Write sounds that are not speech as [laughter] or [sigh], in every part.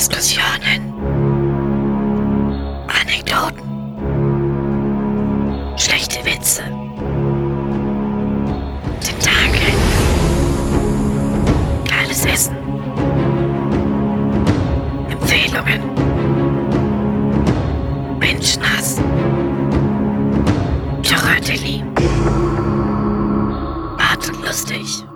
Diskussionen, Anekdoten, schlechte Witze, Tentakel, geiles Essen, Empfehlungen, Menschenhass, Bart und lustig.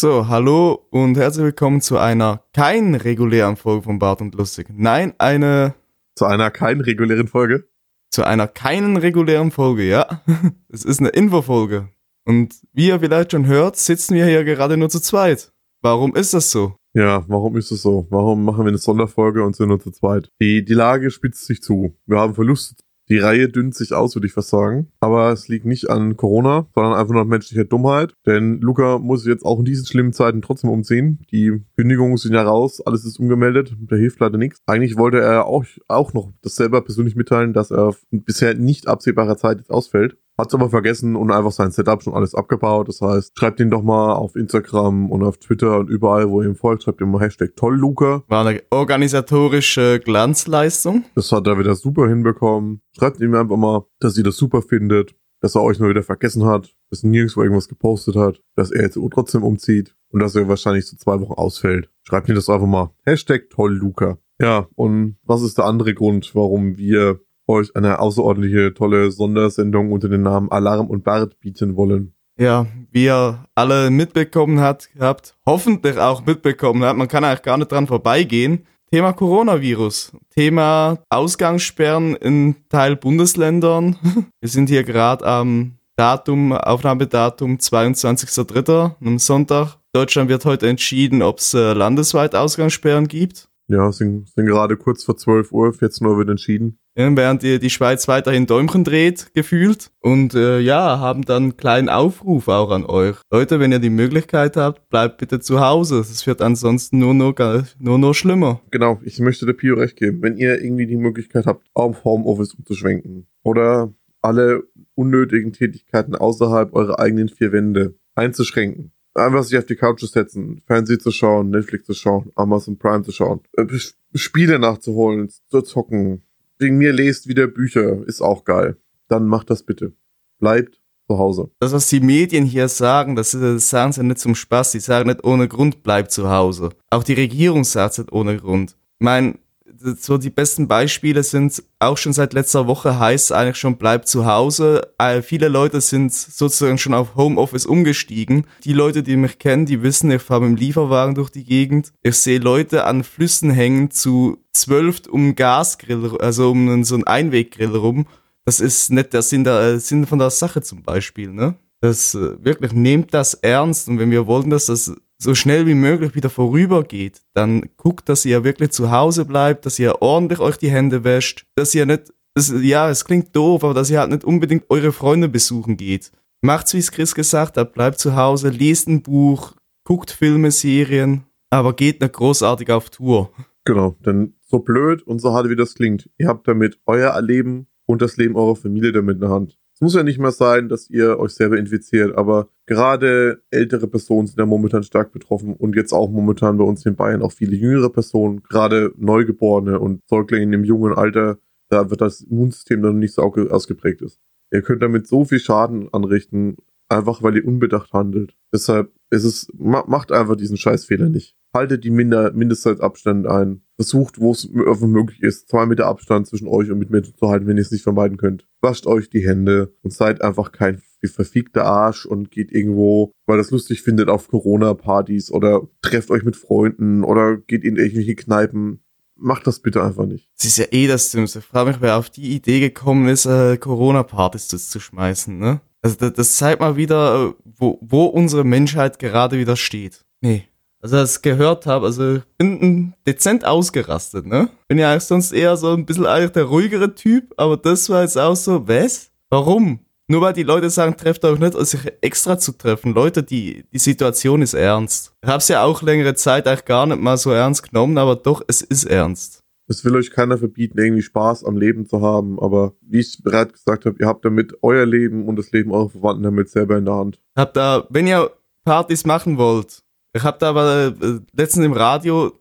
So, hallo und herzlich willkommen zu einer kein regulären Folge von Bart und Lustig. Nein, eine Zu einer keinen regulären Folge. zu einer keinen regulären Folge, ja. [laughs] Es ist eine Infofolge. Und wie ihr vielleicht schon hört, sitzen wir hier gerade nur zu zweit. Warum ist das so? Ja, warum ist es so? Warum machen wir eine Sonderfolge und sind nur zu zweit? Die, die Lage spitzt sich zu. Wir haben Verluste. Die Reihe dünnt sich aus, würde ich fast sagen. Aber es liegt nicht an Corona, sondern einfach nur an menschlicher Dummheit. Denn Luca muss jetzt auch in diesen schlimmen Zeiten trotzdem umziehen. Die Kündigungen sind ja raus, alles ist umgemeldet, da hilft leider nichts. Eigentlich wollte er auch, auch noch das selber persönlich mitteilen, dass er bisher nicht absehbarer Zeit jetzt ausfällt. Hat's aber vergessen und einfach sein Setup schon alles abgebaut. Das heißt, schreibt ihn doch mal auf Instagram und auf Twitter und überall, wo ihr ihm folgt, schreibt ihm mal Hashtag toll, Luca. War eine organisatorische Glanzleistung. Das hat er wieder super hinbekommen. Schreibt ihm einfach mal, dass ihr das super findet, dass er euch nur wieder vergessen hat, dass er nirgendwo irgendwas gepostet hat, dass er jetzt trotzdem umzieht und dass er wahrscheinlich so zwei Wochen ausfällt. Schreibt ihm das einfach mal. Hashtag toll, Luca. Ja, und was ist der andere Grund, warum wir euch eine außerordentliche, tolle Sondersendung unter dem Namen Alarm und Bart bieten wollen? Ja, wie ihr alle mitbekommen hat, habt, hoffentlich auch mitbekommen habt, man kann eigentlich gar nicht dran vorbeigehen. Thema Coronavirus, Thema Ausgangssperren in Teil Bundesländern. [laughs] Wir sind hier gerade am Datum, Aufnahmedatum 22.03. am Sonntag. Deutschland wird heute entschieden, ob es äh, landesweit Ausgangssperren gibt. Ja, sind, sind gerade kurz vor 12 Uhr, 14 Uhr wird entschieden. Ja, während die, die Schweiz weiterhin Däumchen dreht, gefühlt. Und äh, ja, haben dann einen kleinen Aufruf auch an euch. Leute, wenn ihr die Möglichkeit habt, bleibt bitte zu Hause. Es wird ansonsten nur noch, nur noch schlimmer. Genau, ich möchte der Pio recht geben. Wenn ihr irgendwie die Möglichkeit habt, auf Homeoffice umzuschwenken oder alle unnötigen Tätigkeiten außerhalb eurer eigenen vier Wände einzuschränken, einfach sich auf die Couch zu setzen, Fernsehen zu schauen, Netflix zu schauen, Amazon Prime zu schauen, äh, Spiele nachzuholen, zu zocken, wegen mir lest wieder Bücher, ist auch geil. Dann macht das bitte. Bleibt zu Hause. Das, was die Medien hier sagen, das, das sagen sie nicht zum Spaß. Die sagen nicht ohne Grund, bleibt zu Hause. Auch die Regierung sagt es ohne Grund. Ich meine, so die besten Beispiele sind auch schon seit letzter Woche heißt eigentlich schon bleibt zu Hause. Äh, viele Leute sind sozusagen schon auf Homeoffice umgestiegen. Die Leute, die mich kennen, die wissen, ich fahre mit dem Lieferwagen durch die Gegend. Ich sehe Leute an Flüssen hängen zu zwölf um Gasgrill, also um so einen Einweggrill rum. Das ist nicht der Sinn, der, äh, Sinn von der Sache zum Beispiel, ne? Das äh, wirklich nehmt das ernst und wenn wir wollen, dass das so schnell wie möglich wieder vorübergeht, dann guckt, dass ihr wirklich zu Hause bleibt, dass ihr ordentlich euch die Hände wäscht, dass ihr nicht, das, ja, es klingt doof, aber dass ihr halt nicht unbedingt eure Freunde besuchen geht. Macht's, wie es Chris gesagt hat, bleibt zu Hause, lest ein Buch, guckt Filme, Serien, aber geht nicht großartig auf Tour. Genau, denn so blöd und so hart wie das klingt, ihr habt damit euer Leben und das Leben eurer Familie damit in der Hand. Es muss ja nicht mehr sein, dass ihr euch selber infiziert, aber gerade ältere Personen sind ja momentan stark betroffen und jetzt auch momentan bei uns in Bayern auch viele jüngere Personen, gerade Neugeborene und Säuglinge im jungen Alter, da wird das Immunsystem dann nicht so ausgeprägt ist. Ihr könnt damit so viel Schaden anrichten, einfach weil ihr unbedacht handelt. Deshalb ist es, macht einfach diesen Scheißfehler nicht. Haltet die Minder, Mindestzeitabstände ein. Versucht, wo es möglich ist, zwei Meter Abstand zwischen euch und mit mir zu halten, wenn ihr es nicht vermeiden könnt. Wascht euch die Hände und seid einfach kein verfickter Arsch und geht irgendwo, weil das lustig findet, auf Corona-Partys oder trefft euch mit Freunden oder geht in irgendwelche Kneipen. Macht das bitte einfach nicht. Es ist ja eh das Dümmste. Ich frage mich, wer auf die Idee gekommen ist, äh, Corona-Partys zu schmeißen, ne? Also das, das zeigt mal wieder, äh, wo, wo unsere Menschheit gerade wieder steht. Nee. Also als ich gehört habe, also ich bin dezent ausgerastet, ne? Bin ja sonst eher so ein bisschen eigentlich der ruhigere Typ, aber das war jetzt auch so, was? Warum? Nur weil die Leute sagen, trefft euch nicht, um sich extra zu treffen. Leute, die, die Situation ist ernst. Ich hab's ja auch längere Zeit eigentlich gar nicht mal so ernst genommen, aber doch, es ist ernst. Es will euch keiner verbieten, irgendwie Spaß am Leben zu haben, aber wie ich bereits gesagt habe, ihr habt damit euer Leben und das Leben eurer Verwandten damit selber in der Hand. Habt da, wenn ihr Partys machen wollt, ich habe da aber äh, letztens im Radio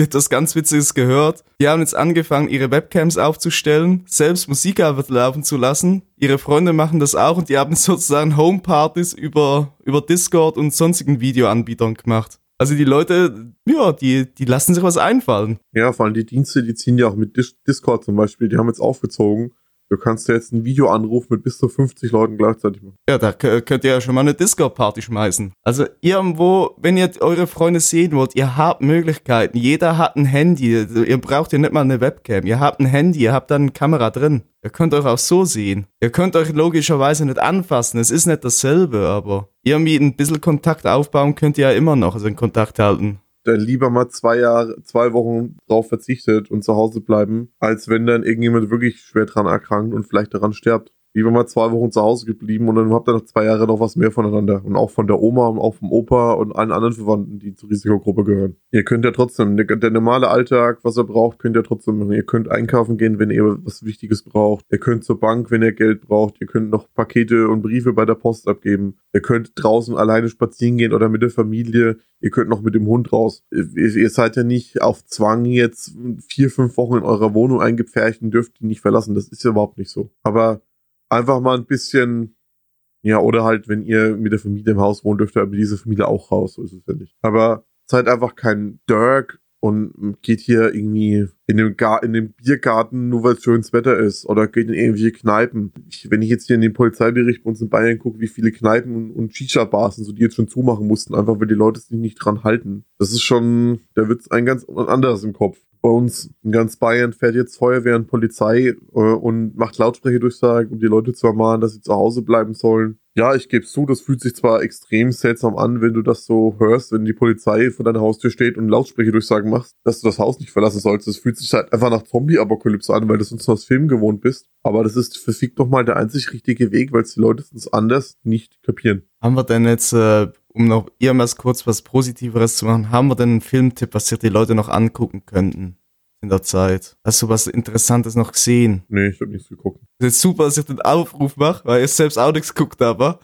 etwas ganz Witziges gehört. Die haben jetzt angefangen, ihre Webcams aufzustellen, selbst Musik laufen zu lassen. Ihre Freunde machen das auch und die haben [laughs] sozusagen Homepartys über, über Discord und sonstigen Videoanbietern gemacht. Also die Leute, ja, die, die lassen sich was einfallen. Ja, vor allem die Dienste, die ziehen ja auch mit Discord zum Beispiel, die haben jetzt aufgezogen Du kannst ja jetzt einen Videoanruf mit bis zu 50 Leuten gleichzeitig machen. Ja, da könnt ihr ja schon mal eine Discord-Party schmeißen. Also irgendwo, wenn ihr eure Freunde sehen wollt, ihr habt Möglichkeiten. Jeder hat ein Handy. Also ihr braucht ja nicht mal eine Webcam. Ihr habt ein Handy, ihr habt dann eine Kamera drin. Ihr könnt euch auch so sehen. Ihr könnt euch logischerweise nicht anfassen. Es ist nicht dasselbe, aber irgendwie ein bisschen Kontakt aufbauen könnt ihr ja immer noch, also in Kontakt halten dann lieber mal zwei Jahre, zwei Wochen drauf verzichtet und zu Hause bleiben, als wenn dann irgendjemand wirklich schwer dran erkrankt und vielleicht daran stirbt lieber mal zwei Wochen zu Hause geblieben und dann habt ihr nach zwei Jahren noch was mehr voneinander. Und auch von der Oma und auch vom Opa und allen anderen Verwandten, die zur Risikogruppe gehören. Ihr könnt ja trotzdem, der, der normale Alltag, was ihr braucht, könnt ihr trotzdem machen. Ihr könnt einkaufen gehen, wenn ihr was Wichtiges braucht. Ihr könnt zur Bank, wenn ihr Geld braucht. Ihr könnt noch Pakete und Briefe bei der Post abgeben. Ihr könnt draußen alleine spazieren gehen oder mit der Familie. Ihr könnt noch mit dem Hund raus. Ihr, ihr seid ja nicht auf Zwang jetzt vier, fünf Wochen in eurer Wohnung eingepfercht und dürft die nicht verlassen. Das ist ja überhaupt nicht so. Aber einfach mal ein bisschen, ja, oder halt, wenn ihr mit der Familie im Haus wohnt, dürft ihr aber diese Familie auch raus, so ist es ja nicht. Aber seid einfach kein Dirk und geht hier irgendwie in dem, Gar in dem Biergarten, nur weil es schönes Wetter ist, oder geht in irgendwelche Kneipen. Ich, wenn ich jetzt hier in den Polizeibericht bei uns in Bayern gucke, wie viele Kneipen und, und Shisha-Bars und so, die jetzt schon zumachen mussten, einfach weil die Leute sich nicht dran halten. Das ist schon, da wird's ein ganz anderes im Kopf bei uns in ganz Bayern fährt jetzt Feuerwehr und Polizei äh, und macht Lautsprecherdurchsagen, um die Leute zu ermahnen, dass sie zu Hause bleiben sollen. Ja, ich gebe zu, das fühlt sich zwar extrem seltsam an, wenn du das so hörst, wenn die Polizei vor deiner Haustür steht und Lautsprecherdurchsagen machst, dass du das Haus nicht verlassen sollst. Das fühlt sich halt einfach nach Zombie-Apokalypse an, weil du sonst aus Film gewohnt bist. Aber das ist für Fick doch mal der einzig richtige Weg, weil es die Leute sonst anders nicht kapieren. Haben wir denn jetzt äh, um noch irgendwas kurz was Positiveres zu machen, haben wir denn einen Filmtipp, was sich die Leute noch angucken könnten in der Zeit? Hast du was Interessantes noch gesehen? Nee, ich habe nichts geguckt. Das ist super, dass ich den Aufruf mache, weil ich selbst auch nichts geguckt habe.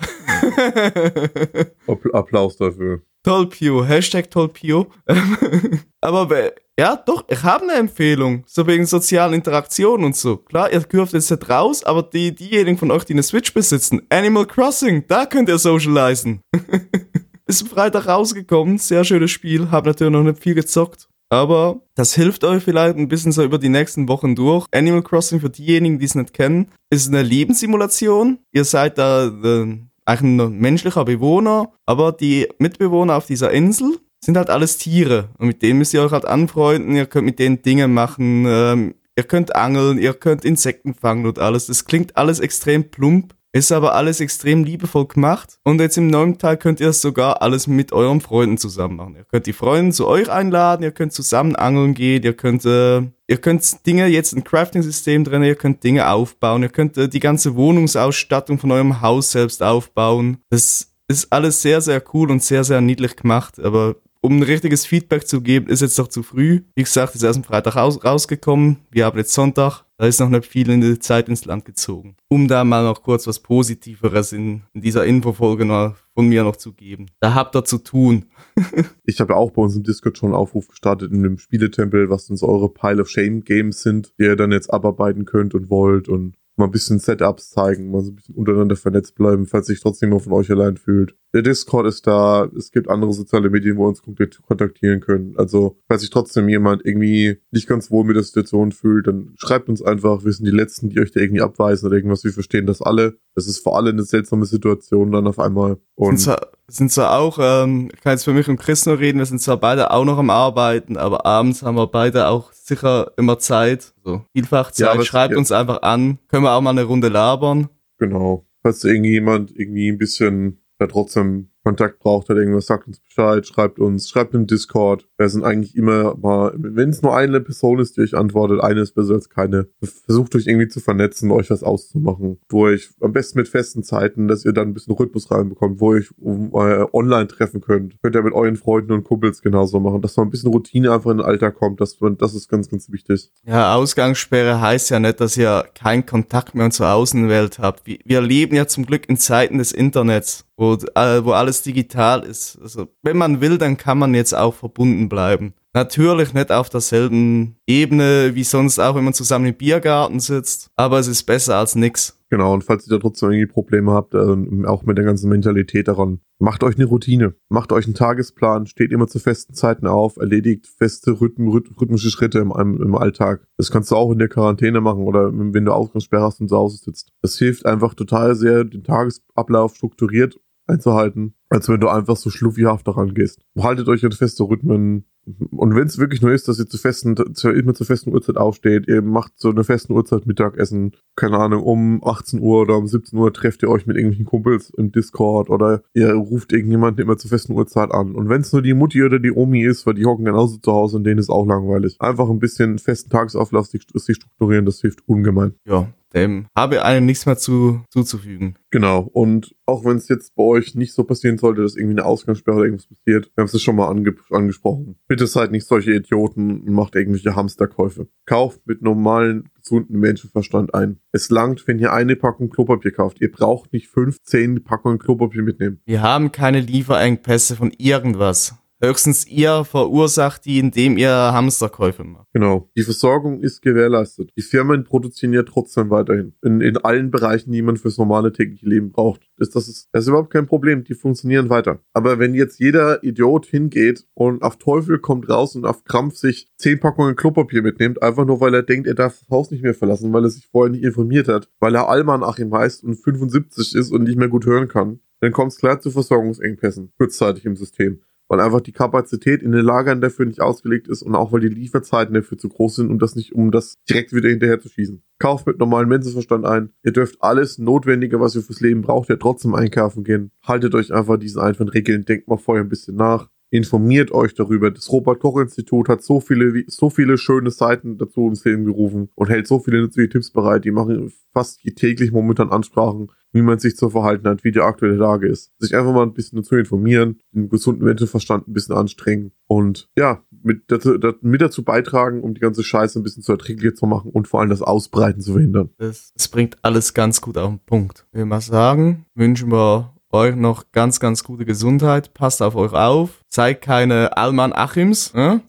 Applaus dafür. Tollpio, Hashtag Tollpio. [laughs] Aber ja, doch, ich habe eine Empfehlung. So wegen sozialen Interaktionen und so. Klar, ihr dürft jetzt nicht raus, aber die, diejenigen von euch, die eine Switch besitzen, Animal Crossing, da könnt ihr socialisen. [laughs] Ist Freitag rausgekommen, sehr schönes Spiel, hab natürlich noch nicht viel gezockt. Aber das hilft euch vielleicht ein bisschen so über die nächsten Wochen durch. Animal Crossing, für diejenigen, die es nicht kennen, ist eine Lebenssimulation. Ihr seid da äh, eigentlich ein menschlicher Bewohner, aber die Mitbewohner auf dieser Insel sind halt alles Tiere. Und mit denen müsst ihr euch halt anfreunden, ihr könnt mit denen Dinge machen, ähm, ihr könnt angeln, ihr könnt Insekten fangen und alles. Das klingt alles extrem plump, ist aber alles extrem liebevoll gemacht. Und jetzt im neuen Teil könnt ihr sogar alles mit euren Freunden zusammen machen. Ihr könnt die Freunde zu euch einladen, ihr könnt zusammen angeln gehen, ihr könnt, äh, ihr könnt Dinge, jetzt ein Crafting-System drin, ihr könnt Dinge aufbauen, ihr könnt äh, die ganze Wohnungsausstattung von eurem Haus selbst aufbauen. Das ist alles sehr, sehr cool und sehr, sehr niedlich gemacht, aber um ein richtiges Feedback zu geben, ist jetzt noch zu früh. Wie gesagt, ist erst am Freitag raus, rausgekommen. Wir haben jetzt Sonntag. Da ist noch nicht viel in die Zeit ins Land gezogen. Um da mal noch kurz was Positiveres in, in dieser Infofolge noch von mir noch zu geben. Da habt ihr zu tun. [laughs] ich habe ja auch bei uns im Discord schon einen Aufruf gestartet in dem Spieletempel, was so eure Pile of Shame Games sind, die ihr dann jetzt abarbeiten könnt und wollt und mal ein bisschen Setups zeigen, mal so ein bisschen untereinander vernetzt bleiben, falls sich trotzdem mal von euch allein fühlt. Der Discord ist da, es gibt andere soziale Medien, wo wir uns kontaktieren können. Also, falls sich trotzdem jemand irgendwie nicht ganz wohl mit der Situation fühlt, dann schreibt uns einfach, wir sind die Letzten, die euch da irgendwie abweisen oder irgendwas. Wir verstehen das alle. Das ist vor allem eine seltsame Situation dann auf einmal. Und sind zwar, sind zwar auch, ähm, ich kann jetzt für mich und Chris nur reden, wir sind zwar beide auch noch am Arbeiten, aber abends haben wir beide auch sicher immer Zeit. So, vielfach Zeit. Ja, Schreibt ja. uns einfach an. Können wir auch mal eine Runde labern. Genau. Falls irgendjemand irgendwie ein bisschen da trotzdem Kontakt braucht oder irgendwas, sagt uns Bescheid, schreibt uns, schreibt im Discord. Wir sind eigentlich immer mal, wenn es nur eine Person ist, die euch antwortet, eine ist besser als keine. Versucht euch irgendwie zu vernetzen, euch was auszumachen, wo euch am besten mit festen Zeiten, dass ihr dann ein bisschen Rhythmus reinbekommt, wo ihr euch äh, online treffen könnt. Könnt ihr mit euren Freunden und Kumpels genauso machen, dass man ein bisschen Routine einfach in den Alltag kommt. Das, das ist ganz, ganz wichtig. Ja, Ausgangssperre heißt ja nicht, dass ihr keinen Kontakt mehr zur Außenwelt habt. Wir leben ja zum Glück in Zeiten des Internets wo, äh, wo alles digital ist. Also wenn man will, dann kann man jetzt auch verbunden bleiben. Natürlich nicht auf derselben Ebene wie sonst auch, wenn man zusammen im Biergarten sitzt, aber es ist besser als nix. Genau, und falls ihr da trotzdem irgendwie Probleme habt, äh, auch mit der ganzen Mentalität daran, macht euch eine Routine, macht euch einen Tagesplan, steht immer zu festen Zeiten auf, erledigt feste Rhythm, rhythmische Schritte im, im Alltag. Das kannst du auch in der Quarantäne machen oder wenn du Ausgangssperre hast und zu Hause sitzt. Das hilft einfach total sehr, den Tagesablauf strukturiert einzuhalten, als wenn du einfach so schluffihaft daran gehst. Haltet euch an feste Rhythmen, und wenn es wirklich nur ist, dass ihr zu festen, zu, immer zur festen Uhrzeit aufsteht, ihr macht so eine festen Uhrzeit Mittagessen, keine Ahnung, um 18 Uhr oder um 17 Uhr trefft ihr euch mit irgendwelchen Kumpels im Discord oder ihr ruft irgendjemanden immer zur festen Uhrzeit an. Und wenn es nur die Mutti oder die Omi ist, weil die hocken genauso zu Hause und denen ist auch langweilig. Einfach ein bisschen festen Tagesauflauf sich, sich strukturieren, das hilft ungemein. Ja, dem habe einem nichts mehr zu, zuzufügen. Genau. Und auch wenn es jetzt bei euch nicht so passieren sollte, dass irgendwie eine Ausgangssperre oder irgendwas passiert, wir haben es schon mal ange angesprochen. Bitte seid nicht solche Idioten und macht irgendwelche Hamsterkäufe. Kauft mit normalen, gesunden Menschenverstand ein. Es langt, wenn ihr eine Packung Klopapier kauft. Ihr braucht nicht 15 Packungen Klopapier mitnehmen. Wir haben keine Lieferengpässe von irgendwas. Höchstens ihr verursacht die, indem ihr Hamsterkäufe macht. Genau. Die Versorgung ist gewährleistet. Die Firmen produzieren ja trotzdem weiterhin. In, in allen Bereichen, die man fürs normale tägliche Leben braucht. Das, das, ist, das ist überhaupt kein Problem. Die funktionieren weiter. Aber wenn jetzt jeder Idiot hingeht und auf Teufel kommt raus und auf Krampf sich zehn Packungen Klopapier mitnimmt, einfach nur weil er denkt, er darf das Haus nicht mehr verlassen, weil er sich vorher nicht informiert hat, weil er Alman Achim heißt und 75 ist und nicht mehr gut hören kann, dann kommt es klar zu Versorgungsengpässen kurzzeitig im System weil einfach die Kapazität in den Lagern dafür nicht ausgelegt ist und auch weil die Lieferzeiten dafür zu groß sind, um das nicht, um das direkt wieder hinterher zu schießen. Kauft mit normalem Menschenverstand ein. Ihr dürft alles Notwendige, was ihr fürs Leben braucht, ja trotzdem einkaufen gehen. Haltet euch einfach diesen einfachen Regeln, denkt mal vorher ein bisschen nach. Informiert euch darüber. Das Robert-Koch-Institut hat so viele, so viele schöne Seiten dazu ins Leben gerufen und hält so viele nützliche Tipps bereit. Die machen fast täglich momentan Ansprachen wie man sich zu verhalten hat, wie die aktuelle Lage ist. Sich einfach mal ein bisschen dazu informieren, den gesunden Menschenverstand ein bisschen anstrengen und ja, mit dazu, mit dazu beitragen, um die ganze Scheiße ein bisschen zu erträglicher zu machen und vor allem das Ausbreiten zu verhindern. Das, das bringt alles ganz gut auf den Punkt. Ich will mal sagen, wünschen wir euch noch ganz, ganz gute Gesundheit. Passt auf euch auf. Seid keine Alman Achims. Ne?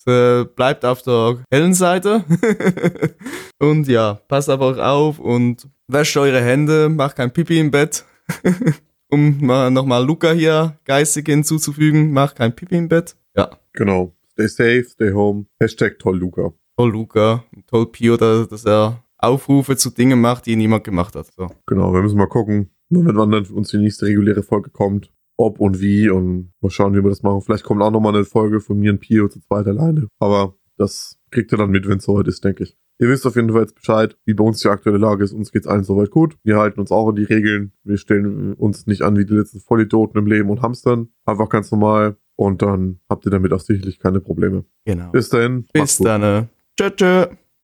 Bleibt auf der hellen Seite. [laughs] und ja, passt auf euch auf und wäscht eure Hände, macht kein Pipi im Bett. [laughs] um mal nochmal Luca hier geistig hinzuzufügen, macht kein Pipi im Bett. Ja. Genau. Stay safe, stay home. Hashtag toll Luca. Toll Luca. Toll Pio, dass er Aufrufe zu Dingen macht, die niemand gemacht hat. So. Genau, wir müssen mal gucken, wann dann uns die nächste reguläre Folge kommt. Ob und wie und mal schauen, wie wir das machen. Vielleicht kommt auch nochmal eine Folge von mir und Pio zu zweit alleine. Aber das kriegt ihr dann mit, wenn es soweit ist, denke ich. Ihr wisst auf jeden Fall jetzt Bescheid, wie bei uns die aktuelle Lage ist. Uns geht's allen soweit gut. Wir halten uns auch an die Regeln. Wir stellen uns nicht an wie die letzten Vollidioten im Leben und hamstern. Einfach ganz normal. Und dann habt ihr damit auch sicherlich keine Probleme. Genau. Bis dahin. Bis dann. Tschö, tschö.